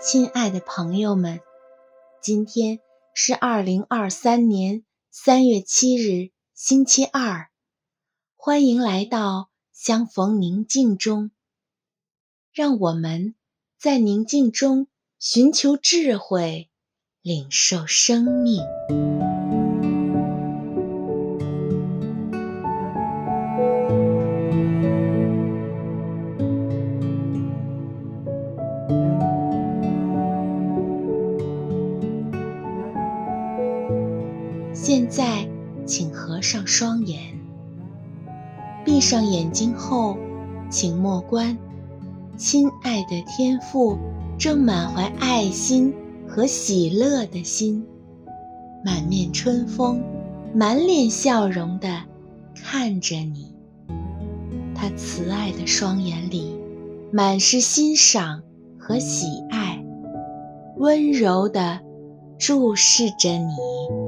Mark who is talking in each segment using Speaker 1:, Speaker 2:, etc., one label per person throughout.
Speaker 1: 亲爱的朋友们，今天是二零二三年三月七日，星期二。欢迎来到相逢宁静中，让我们在宁静中寻求智慧，领受生命。上双眼，闭上眼睛后，请默观，亲爱的天父正满怀爱心和喜乐的心，满面春风、满脸笑容地看着你。他慈爱的双眼里满是欣赏和喜爱，温柔地注视着你。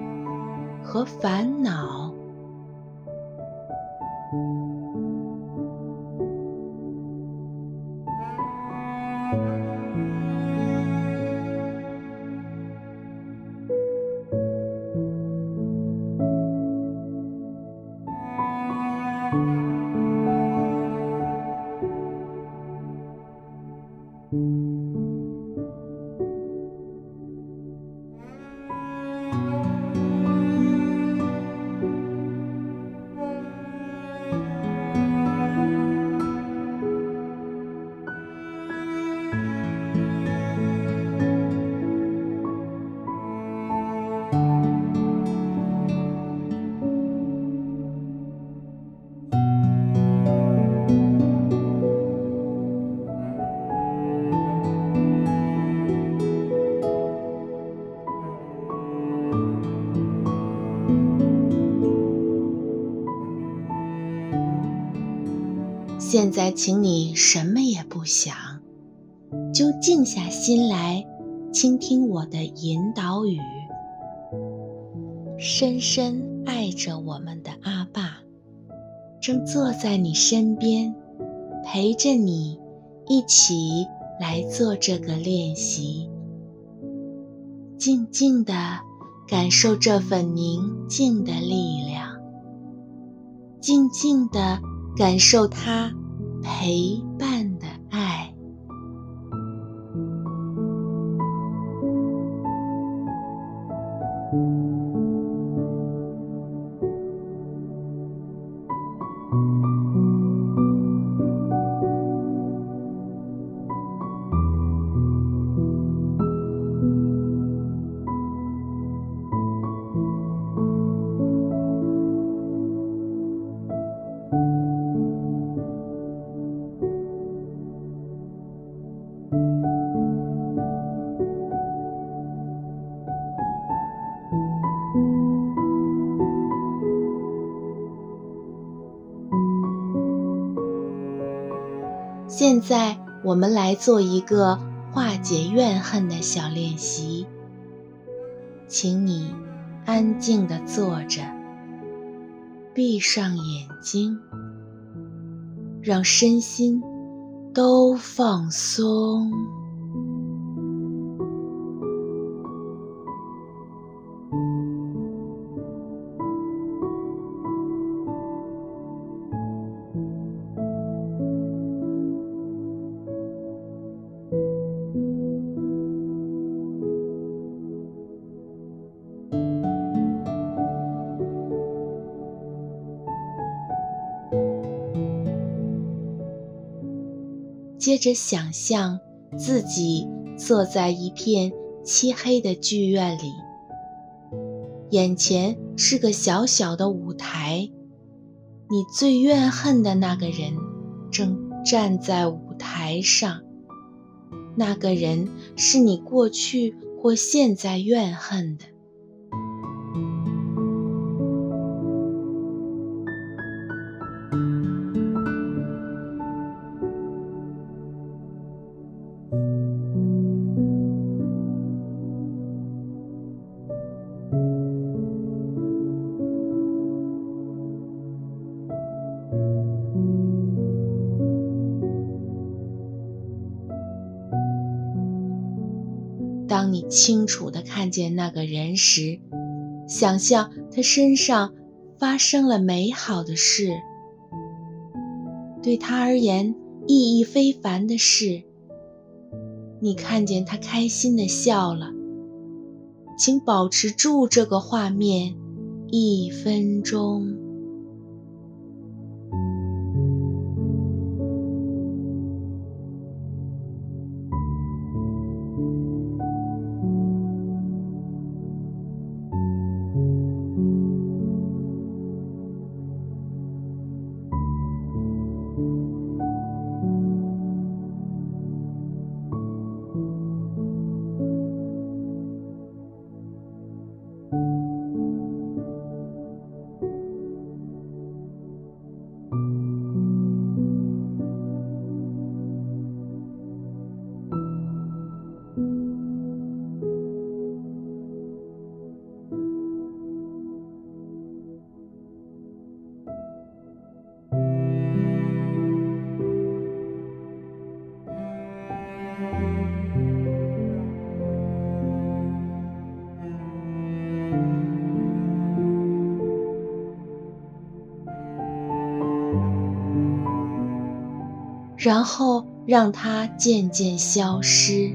Speaker 1: 和烦恼。现在，请你什么也不想，就静下心来，倾听我的引导语。深深爱着我们的阿爸，正坐在你身边，陪着你一起来做这个练习。静静的感受这份宁静的力量，静静的感受它。陪伴现在，我们来做一个化解怨恨的小练习。请你安静地坐着，闭上眼睛，让身心都放松。接着想象自己坐在一片漆黑的剧院里，眼前是个小小的舞台，你最怨恨的那个人正站在舞台上，那个人是你过去或现在怨恨的。清楚地看见那个人时，想象他身上发生了美好的事，对他而言意义非凡的事。你看见他开心地笑了，请保持住这个画面一分钟。然后让它渐渐消失。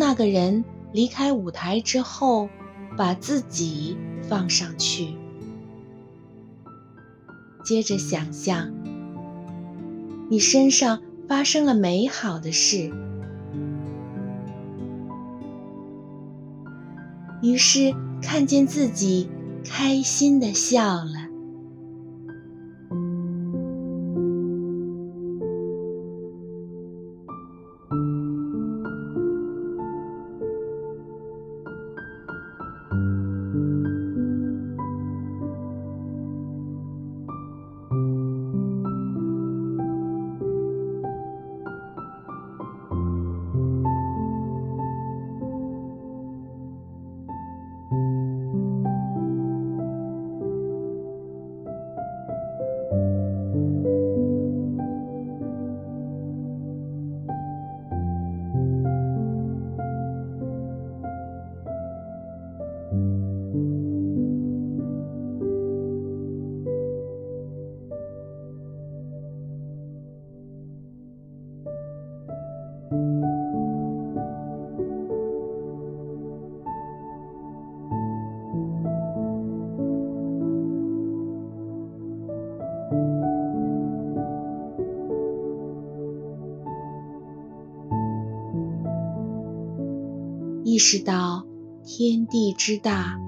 Speaker 1: 那个人离开舞台之后，把自己放上去，接着想象你身上发生了美好的事，于是看见自己开心的笑了。识到天地之大，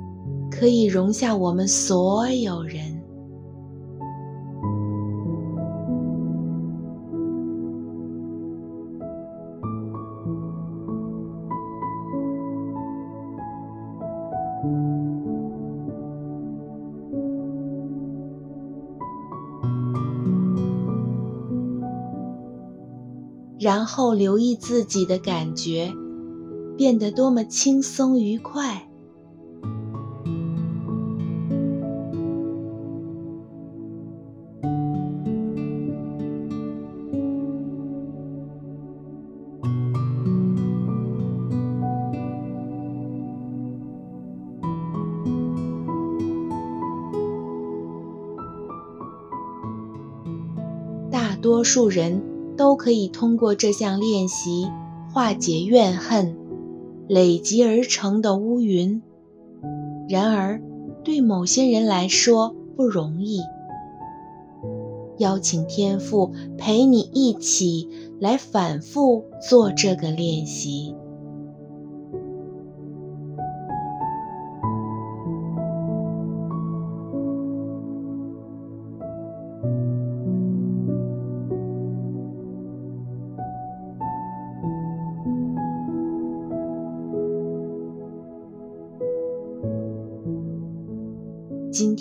Speaker 1: 可以容下我们所有人。然后留意自己的感觉，变得多么轻松愉快。大多数人。都可以通过这项练习化解怨恨累积而成的乌云。然而，对某些人来说不容易。邀请天赋陪你一起来反复做这个练习。